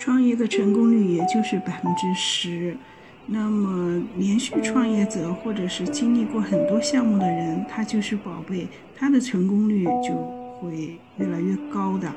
创业的成功率也就是百分之十。那么连续创业者或者是经历过很多项目的人他就是宝贝他的成功率就会越来越高的。